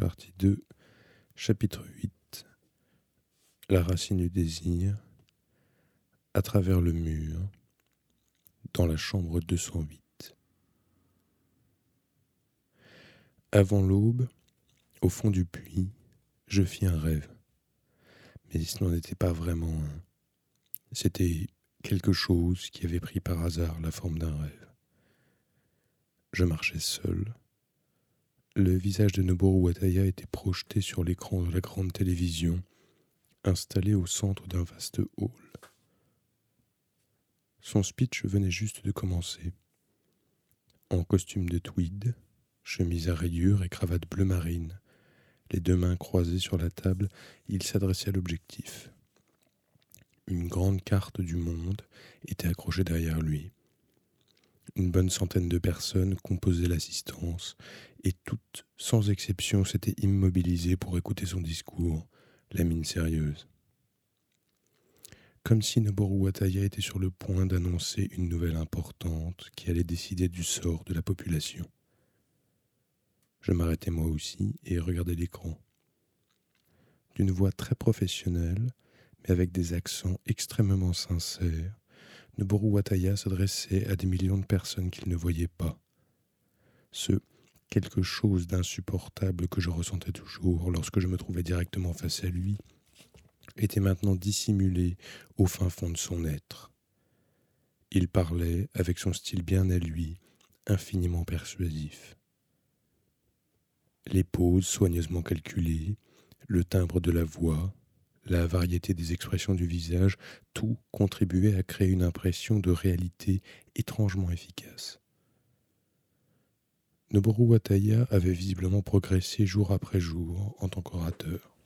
Partie 2, chapitre 8 La racine du désir, à travers le mur, dans la chambre 208. Avant l'aube, au fond du puits, je fis un rêve. Mais ce n'en était pas vraiment un. C'était quelque chose qui avait pris par hasard la forme d'un rêve. Je marchais seul. Le visage de Noboru Wataya était projeté sur l'écran de la grande télévision, installée au centre d'un vaste hall. Son speech venait juste de commencer. En costume de tweed, chemise à rayures et cravate bleu marine, les deux mains croisées sur la table, il s'adressait à l'objectif. Une grande carte du monde était accrochée derrière lui. Une bonne centaine de personnes composaient l'assistance, et toutes, sans exception, s'étaient immobilisées pour écouter son discours, la mine sérieuse. Comme si Noboru Wataya était sur le point d'annoncer une nouvelle importante qui allait décider du sort de la population. Je m'arrêtai moi aussi et regardai l'écran. D'une voix très professionnelle, mais avec des accents extrêmement sincères, Noboru Wataya s'adressait à des millions de personnes qu'il ne voyait pas. Ce quelque chose d'insupportable que je ressentais toujours lorsque je me trouvais directement face à lui était maintenant dissimulé au fin fond de son être. Il parlait avec son style bien à lui, infiniment persuasif les pauses soigneusement calculées, le timbre de la voix, la variété des expressions du visage, tout contribuait à créer une impression de réalité étrangement efficace. Noboru Wataya avait visiblement progressé jour après jour en tant qu'orateur.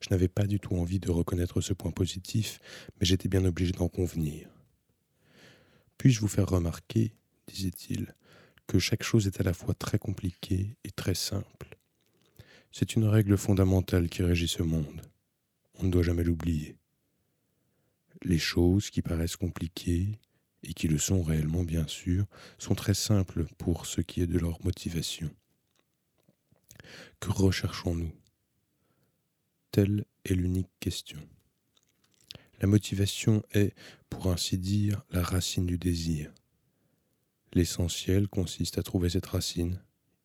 Je n'avais pas du tout envie de reconnaître ce point positif, mais j'étais bien obligé d'en convenir. Puis-je vous faire remarquer, disait-il, que chaque chose est à la fois très compliquée et très simple? C'est une règle fondamentale qui régit ce monde. On ne doit jamais l'oublier. Les choses qui paraissent compliquées, et qui le sont réellement bien sûr, sont très simples pour ce qui est de leur motivation. Que recherchons-nous? Telle est l'unique question. La motivation est, pour ainsi dire, la racine du désir. L'essentiel consiste à trouver cette racine.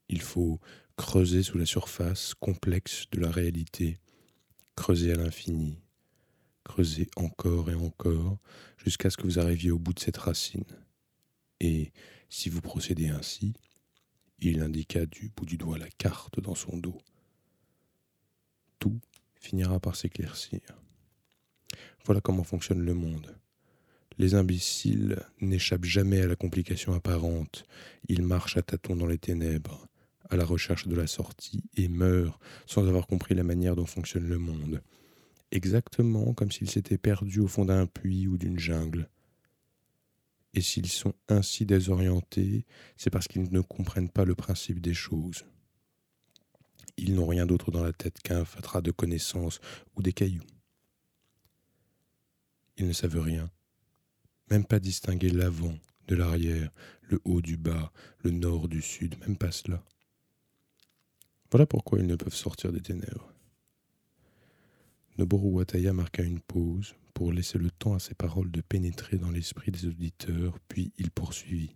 Il faut creuser sous la surface complexe de la réalité, creuser à l'infini, creuser encore et encore jusqu'à ce que vous arriviez au bout de cette racine. Et si vous procédez ainsi, il indiqua du bout du doigt la carte dans son dos. Tout finira par s'éclaircir. Voilà comment fonctionne le monde. Les imbéciles n'échappent jamais à la complication apparente. Ils marchent à tâtons dans les ténèbres, à la recherche de la sortie, et meurent sans avoir compris la manière dont fonctionne le monde. Exactement comme s'ils s'étaient perdus au fond d'un puits ou d'une jungle. Et s'ils sont ainsi désorientés, c'est parce qu'ils ne comprennent pas le principe des choses. Ils n'ont rien d'autre dans la tête qu'un fatras de connaissances ou des cailloux. Ils ne savent rien, même pas distinguer l'avant de l'arrière, le haut du bas, le nord du sud, même pas cela. Voilà pourquoi ils ne peuvent sortir des ténèbres. Noboru Wataya marqua une pause pour laisser le temps à ses paroles de pénétrer dans l'esprit des auditeurs, puis il poursuivit.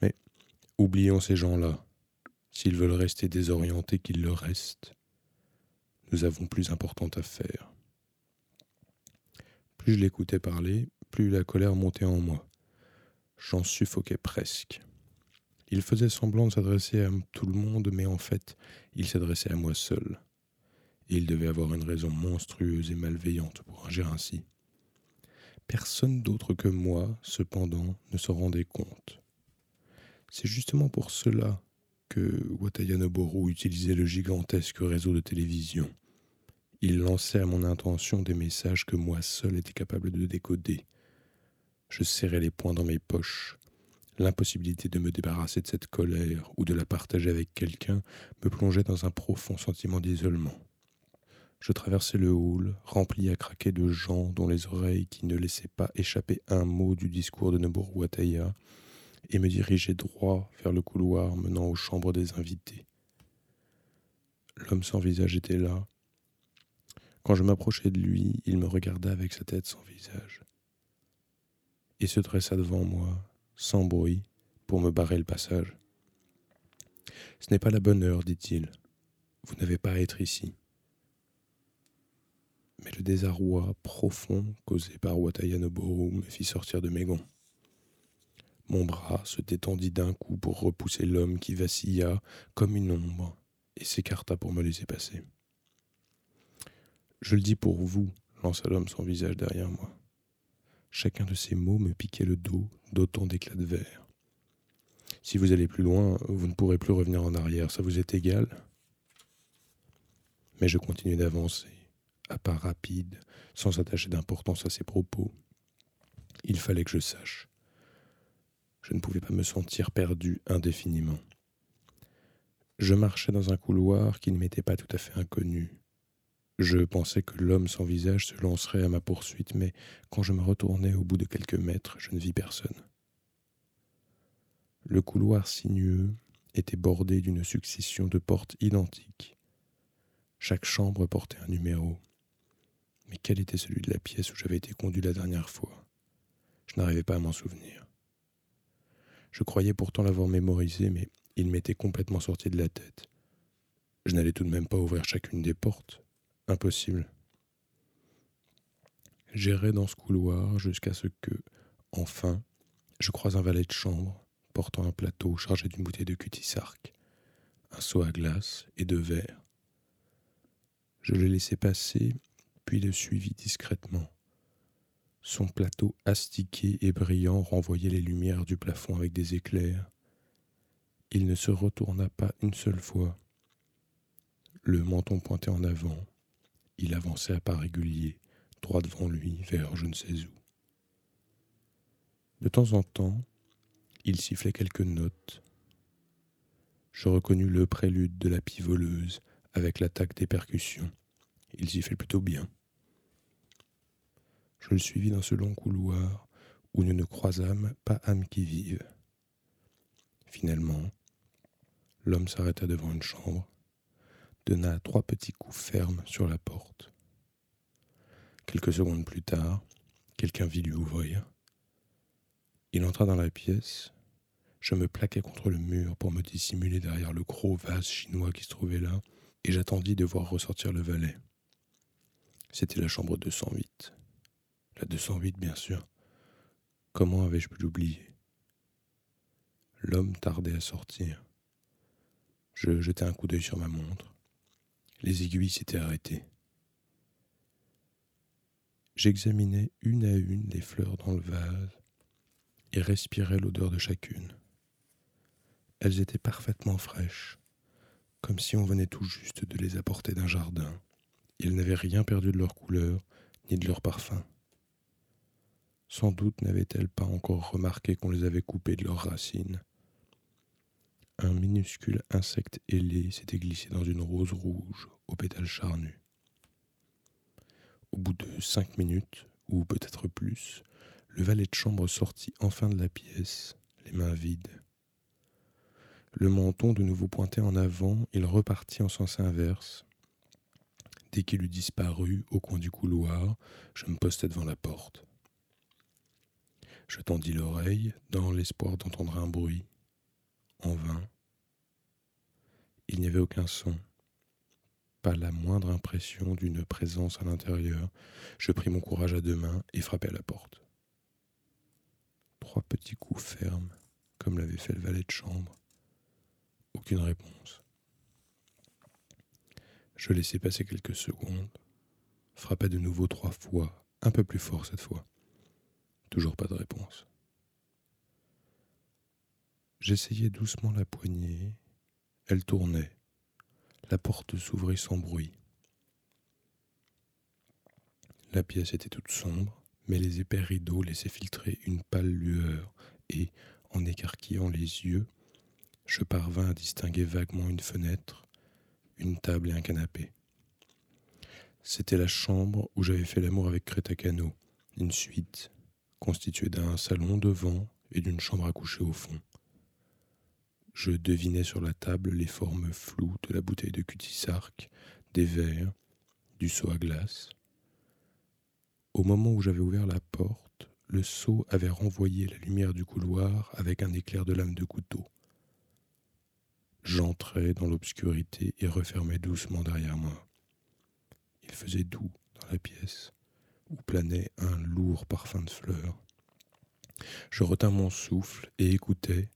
Mais oublions ces gens-là. S'ils veulent rester désorientés, qu'ils le restent. Nous avons plus important à faire. Plus je l'écoutais parler, plus la colère montait en moi. J'en suffoquais presque. Il faisait semblant de s'adresser à tout le monde, mais en fait, il s'adressait à moi seul. Et il devait avoir une raison monstrueuse et malveillante pour agir ainsi. Personne d'autre que moi, cependant, ne s'en rendait compte. C'est justement pour cela que Wataya Noboru utilisait le gigantesque réseau de télévision. Il lançait à mon intention des messages que moi seul étais capable de décoder. Je serrais les poings dans mes poches. L'impossibilité de me débarrasser de cette colère ou de la partager avec quelqu'un me plongeait dans un profond sentiment d'isolement. Je traversai le hall, rempli à craquer de gens dont les oreilles qui ne laissaient pas échapper un mot du discours de Noboru Wataya, et me dirigeai droit vers le couloir menant aux chambres des invités. L'homme sans visage était là. Quand je m'approchai de lui, il me regarda avec sa tête sans visage et se dressa devant moi, sans bruit, pour me barrer le passage. Ce n'est pas la bonne heure, dit-il. Vous n'avez pas à être ici. Mais le désarroi profond causé par Watayanoboru me fit sortir de mes gonds. Mon bras se détendit d'un coup pour repousser l'homme qui vacilla comme une ombre et s'écarta pour me laisser passer. Je le dis pour vous, lança l'homme sans visage derrière moi. Chacun de ces mots me piquait le dos d'autant d'éclats de verre. Si vous allez plus loin, vous ne pourrez plus revenir en arrière, ça vous est égal? Mais je continuais d'avancer, à pas rapide, sans attacher d'importance à ses propos. Il fallait que je sache. Je ne pouvais pas me sentir perdu indéfiniment. Je marchais dans un couloir qui ne m'était pas tout à fait inconnu. Je pensais que l'homme sans visage se lancerait à ma poursuite, mais quand je me retournai au bout de quelques mètres, je ne vis personne. Le couloir sinueux était bordé d'une succession de portes identiques. Chaque chambre portait un numéro. Mais quel était celui de la pièce où j'avais été conduit la dernière fois? Je n'arrivais pas à m'en souvenir. Je croyais pourtant l'avoir mémorisé, mais il m'était complètement sorti de la tête. Je n'allais tout de même pas ouvrir chacune des portes. Impossible. J'irai dans ce couloir jusqu'à ce que, enfin, je croise un valet de chambre portant un plateau chargé d'une bouteille de cutis-sarc, un seau à glace et deux verres. Je le laissai passer, puis le suivis discrètement. Son plateau astiqué et brillant renvoyait les lumières du plafond avec des éclairs. Il ne se retourna pas une seule fois. Le menton pointé en avant, il avançait à pas réguliers, droit devant lui, vers je ne sais où. De temps en temps, il sifflait quelques notes. Je reconnus le prélude de la pivoleuse avec l'attaque des percussions. Il sifflait plutôt bien. Je le suivis dans ce long couloir où nous ne croisâmes pas âme qui vive. Finalement, l'homme s'arrêta devant une chambre donna trois petits coups fermes sur la porte. Quelques secondes plus tard, quelqu'un vit lui ouvrir. Il entra dans la pièce. Je me plaquai contre le mur pour me dissimuler derrière le gros vase chinois qui se trouvait là, et j'attendis de voir ressortir le valet. C'était la chambre 208. La 208, bien sûr. Comment avais-je pu l'oublier? L'homme tardait à sortir. Je jetai un coup d'œil sur ma montre. Les aiguilles s'étaient arrêtées. J'examinais une à une les fleurs dans le vase et respirais l'odeur de chacune. Elles étaient parfaitement fraîches, comme si on venait tout juste de les apporter d'un jardin. Elles n'avaient rien perdu de leur couleur ni de leur parfum. Sans doute n'avaient-elles pas encore remarqué qu'on les avait coupées de leurs racines un minuscule insecte ailé s'était glissé dans une rose rouge aux pétales charnus. Au bout de cinq minutes, ou peut-être plus, le valet de chambre sortit enfin de la pièce, les mains vides. Le menton de nouveau pointé en avant, il repartit en sens inverse. Dès qu'il eut disparu au coin du couloir, je me postai devant la porte. Je tendis l'oreille dans l'espoir d'entendre un bruit, en vain. Il n'y avait aucun son, pas la moindre impression d'une présence à l'intérieur. Je pris mon courage à deux mains et frappai à la porte. Trois petits coups fermes, comme l'avait fait le valet de chambre. Aucune réponse. Je laissai passer quelques secondes, frappai de nouveau trois fois, un peu plus fort cette fois. Toujours pas de réponse. J'essayai doucement la poignée. Elle tournait. La porte s'ouvrit sans bruit. La pièce était toute sombre, mais les épais rideaux laissaient filtrer une pâle lueur, et, en écarquillant les yeux, je parvins à distinguer vaguement une fenêtre, une table et un canapé. C'était la chambre où j'avais fait l'amour avec Crétacano, une suite constituée d'un salon devant et d'une chambre à coucher au fond. Je devinais sur la table les formes floues de la bouteille de cutisarc, des verres, du seau à glace. Au moment où j'avais ouvert la porte, le seau avait renvoyé la lumière du couloir avec un éclair de lame de couteau. J'entrais dans l'obscurité et refermais doucement derrière moi. Il faisait doux dans la pièce, où planait un lourd parfum de fleurs. Je retins mon souffle et écoutais,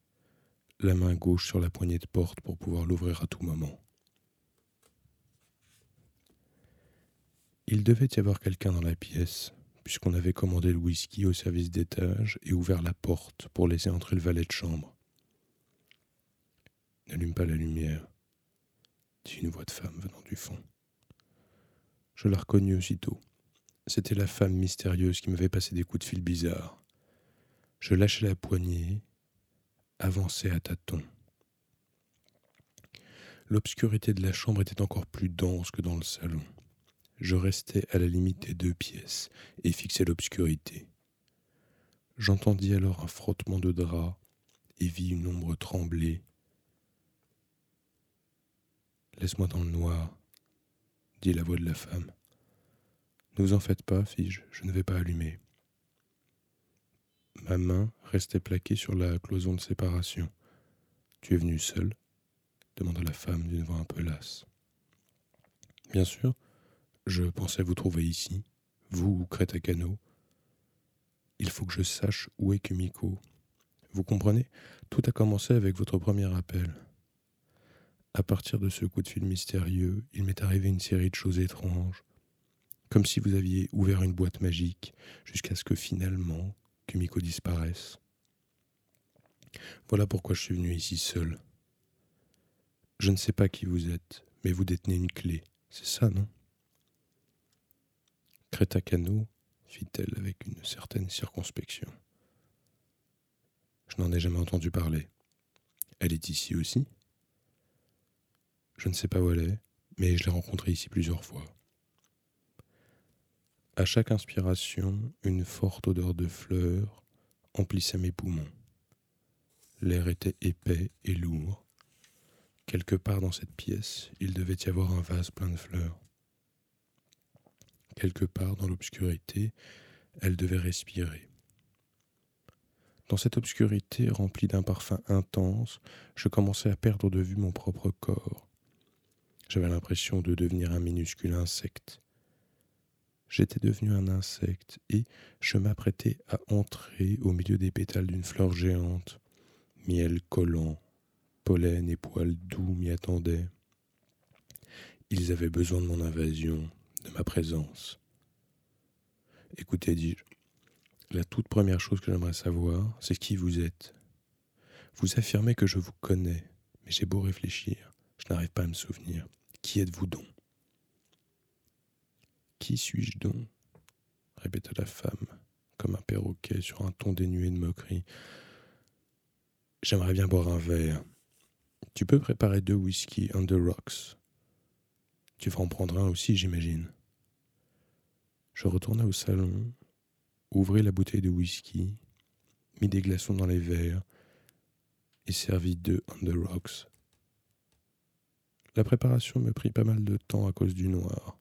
la main gauche sur la poignée de porte pour pouvoir l'ouvrir à tout moment. Il devait y avoir quelqu'un dans la pièce, puisqu'on avait commandé le whisky au service d'étage et ouvert la porte pour laisser entrer le valet de chambre. N'allume pas la lumière, dit une voix de femme venant du fond. Je la reconnus aussitôt. C'était la femme mystérieuse qui m'avait passé des coups de fil bizarres. Je lâchai la poignée, avançai à tâtons. L'obscurité de la chambre était encore plus dense que dans le salon. Je restais à la limite des deux pièces et fixais l'obscurité. J'entendis alors un frottement de draps et vis une ombre trembler. Laisse-moi dans le noir, dit la voix de la femme. Ne vous en faites pas, fis-je, je ne vais pas allumer. Ma main restait plaquée sur la cloison de séparation. Tu es venu seul? demanda la femme d'une voix un peu lasse. Bien sûr, je pensais vous trouver ici, vous ou Crétacano. Il faut que je sache où est Kumiko. Vous comprenez? Tout a commencé avec votre premier appel. À partir de ce coup de fil mystérieux, il m'est arrivé une série de choses étranges, comme si vous aviez ouvert une boîte magique, jusqu'à ce que finalement, Kumiko disparaisse. Voilà pourquoi je suis venu ici seul. Je ne sais pas qui vous êtes, mais vous détenez une clé. C'est ça, non? Crétacano, fit-elle avec une certaine circonspection. Je n'en ai jamais entendu parler. Elle est ici aussi? Je ne sais pas où elle est, mais je l'ai rencontrée ici plusieurs fois. À chaque inspiration, une forte odeur de fleurs emplissait mes poumons. L'air était épais et lourd. Quelque part dans cette pièce, il devait y avoir un vase plein de fleurs. Quelque part dans l'obscurité, elle devait respirer. Dans cette obscurité remplie d'un parfum intense, je commençais à perdre de vue mon propre corps. J'avais l'impression de devenir un minuscule insecte j'étais devenu un insecte et je m'apprêtais à entrer au milieu des pétales d'une fleur géante. Miel collant, pollen et poils doux m'y attendaient. Ils avaient besoin de mon invasion, de ma présence. Écoutez, dis-je, la toute première chose que j'aimerais savoir, c'est qui vous êtes. Vous affirmez que je vous connais, mais j'ai beau réfléchir, je n'arrive pas à me souvenir. Qui êtes-vous donc? Qui suis-je donc? répéta la femme, comme un perroquet sur un ton dénué de moquerie. J'aimerais bien boire un verre. Tu peux préparer deux whisky on the rocks. Tu vas en prendre un aussi, j'imagine. Je retournai au salon, ouvris la bouteille de whisky, mis des glaçons dans les verres et servis deux on the rocks. La préparation me prit pas mal de temps à cause du noir.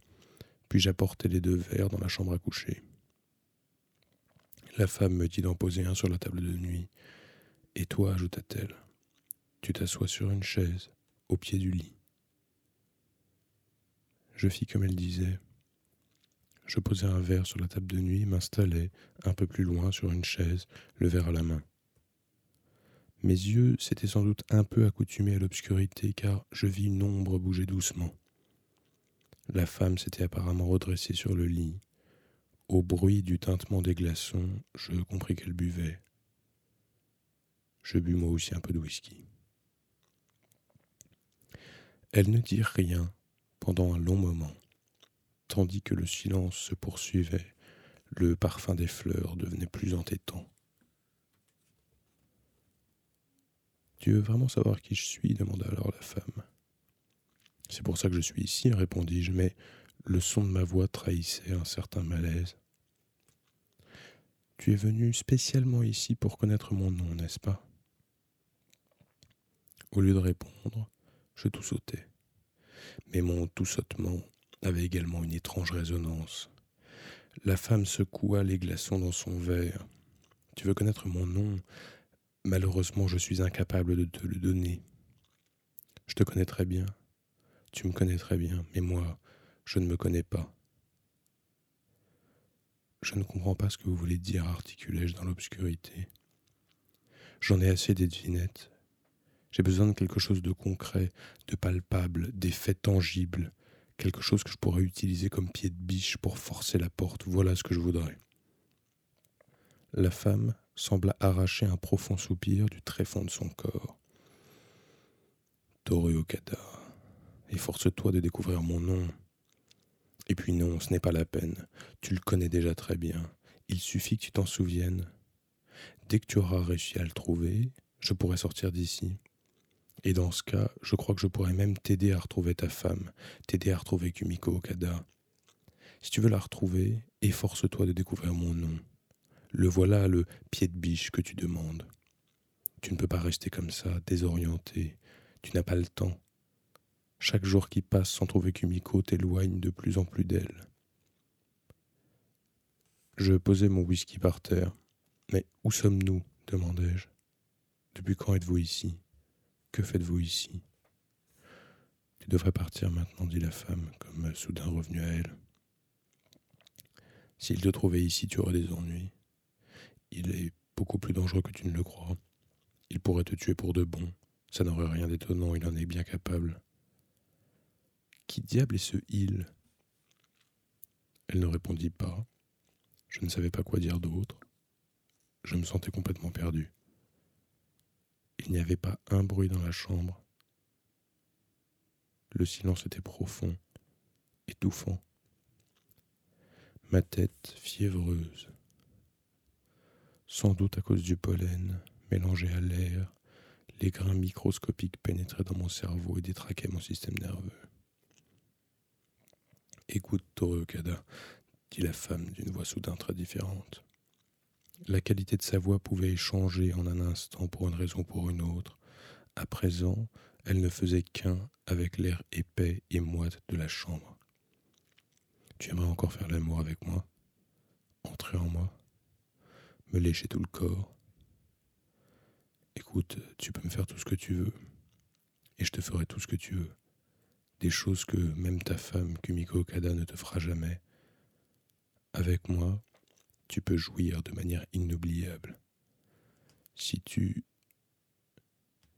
Puis j'apportai les deux verres dans la chambre à coucher? La femme me dit d'en poser un sur la table de nuit. Et toi, ajouta-t-elle, tu t'assois sur une chaise, au pied du lit. Je fis comme elle disait. Je posai un verre sur la table de nuit m'installai un peu plus loin sur une chaise, le verre à la main. Mes yeux s'étaient sans doute un peu accoutumés à l'obscurité car je vis une ombre bouger doucement. La femme s'était apparemment redressée sur le lit. Au bruit du tintement des glaçons, je compris qu'elle buvait. Je bus moi aussi un peu de whisky. Elle ne dit rien pendant un long moment, tandis que le silence se poursuivait, le parfum des fleurs devenait plus entêtant. Tu veux vraiment savoir qui je suis? demanda alors la femme. C'est pour ça que je suis ici, répondis-je, mais le son de ma voix trahissait un certain malaise. Tu es venu spécialement ici pour connaître mon nom, n'est-ce pas? Au lieu de répondre, je tout. Mais mon tout sautement avait également une étrange résonance. La femme secoua les glaçons dans son verre. Tu veux connaître mon nom? Malheureusement, je suis incapable de te le donner. Je te connais très bien. Tu me connais très bien, mais moi, je ne me connais pas. Je ne comprends pas ce que vous voulez dire, articulai-je dans l'obscurité. J'en ai assez des devinettes. J'ai besoin de quelque chose de concret, de palpable, d'effets tangibles, quelque chose que je pourrais utiliser comme pied de biche pour forcer la porte. Voilà ce que je voudrais. La femme sembla arracher un profond soupir du tréfonds de son corps. Efforce-toi de découvrir mon nom. Et puis non, ce n'est pas la peine. Tu le connais déjà très bien. Il suffit que tu t'en souviennes. Dès que tu auras réussi à le trouver, je pourrai sortir d'ici. Et dans ce cas, je crois que je pourrais même t'aider à retrouver ta femme, t'aider à retrouver Kumiko Okada. Si tu veux la retrouver, efforce-toi de découvrir mon nom. Le voilà le pied de biche que tu demandes. Tu ne peux pas rester comme ça, désorienté. Tu n'as pas le temps. Chaque jour qui passe sans trouver Kumiko t'éloigne de plus en plus d'elle. Je posai mon whisky par terre. Mais où sommes-nous? demandai-je. Depuis quand êtes-vous ici? Que faites-vous ici? Tu devrais partir maintenant, dit la femme, comme soudain revenue à elle. S'il te trouvait ici, tu aurais des ennuis. Il est beaucoup plus dangereux que tu ne le crois. Il pourrait te tuer pour de bon. Ça n'aurait rien d'étonnant, il en est bien capable. Qui diable est ce il? Elle ne répondit pas. Je ne savais pas quoi dire d'autre. Je me sentais complètement perdu. Il n'y avait pas un bruit dans la chambre. Le silence était profond, étouffant. Ma tête fiévreuse. Sans doute à cause du pollen, mélangé à l'air, les grains microscopiques pénétraient dans mon cerveau et détraquaient mon système nerveux. Écoute, Toreokada, dit la femme d'une voix soudain très différente. La qualité de sa voix pouvait changer en un instant pour une raison ou pour une autre. À présent, elle ne faisait qu'un avec l'air épais et moite de la chambre. Tu aimerais encore faire l'amour avec moi? Entrer en moi? Me lécher tout le corps? Écoute, tu peux me faire tout ce que tu veux. Et je te ferai tout ce que tu veux. Des choses que même ta femme, Kumiko Okada, ne te fera jamais. Avec moi, tu peux jouir de manière inoubliable. Si tu...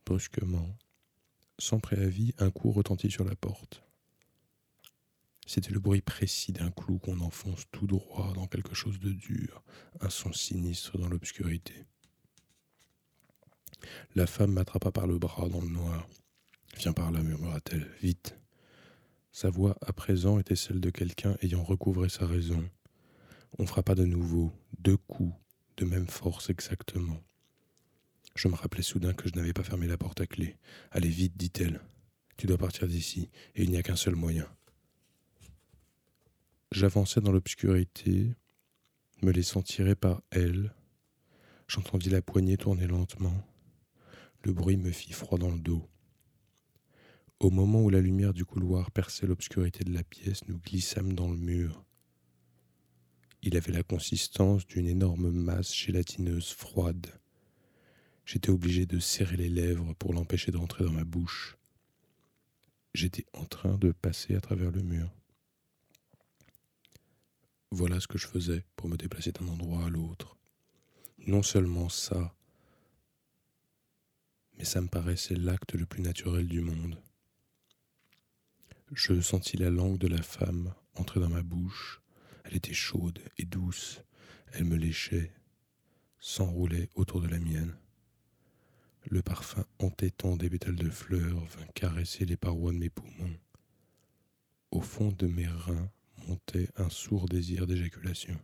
Brusquement, sans préavis, un coup retentit sur la porte. C'était le bruit précis d'un clou qu'on enfonce tout droit dans quelque chose de dur, un son sinistre dans l'obscurité. La femme m'attrapa par le bras dans le noir. Viens par là, murmura-t-elle, vite. Sa voix à présent était celle de quelqu'un ayant recouvré sa raison. On frappa de nouveau, deux coups, de même force exactement. Je me rappelai soudain que je n'avais pas fermé la porte à clé. Allez vite, dit-elle. Tu dois partir d'ici, et il n'y a qu'un seul moyen. J'avançai dans l'obscurité, me laissant tirer par elle. J'entendis la poignée tourner lentement. Le bruit me fit froid dans le dos. Au moment où la lumière du couloir perçait l'obscurité de la pièce, nous glissâmes dans le mur. Il avait la consistance d'une énorme masse gélatineuse froide. J'étais obligé de serrer les lèvres pour l'empêcher de rentrer dans ma bouche. J'étais en train de passer à travers le mur. Voilà ce que je faisais pour me déplacer d'un endroit à l'autre. Non seulement ça, mais ça me paraissait l'acte le plus naturel du monde. Je sentis la langue de la femme entrer dans ma bouche, elle était chaude et douce. Elle me léchait, s'enroulait autour de la mienne. Le parfum entêtant des pétales de fleurs vint caresser les parois de mes poumons. Au fond de mes reins montait un sourd désir d'éjaculation.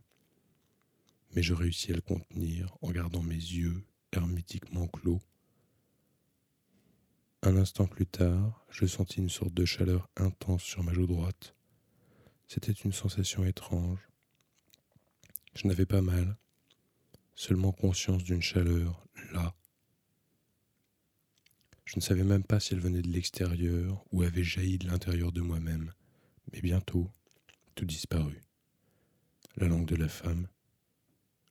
Mais je réussis à le contenir en gardant mes yeux hermétiquement clos. Un instant plus tard, je sentis une sorte de chaleur intense sur ma joue droite. C'était une sensation étrange. Je n'avais pas mal, seulement conscience d'une chaleur là. Je ne savais même pas si elle venait de l'extérieur ou avait jailli de l'intérieur de moi-même, mais bientôt, tout disparut. La langue de la femme,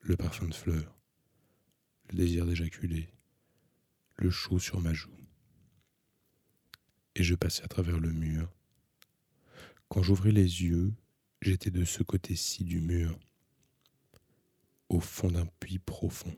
le parfum de fleurs, le désir d'éjaculer, le chaud sur ma joue. Et je passai à travers le mur. Quand j'ouvris les yeux, j'étais de ce côté-ci du mur, au fond d'un puits profond.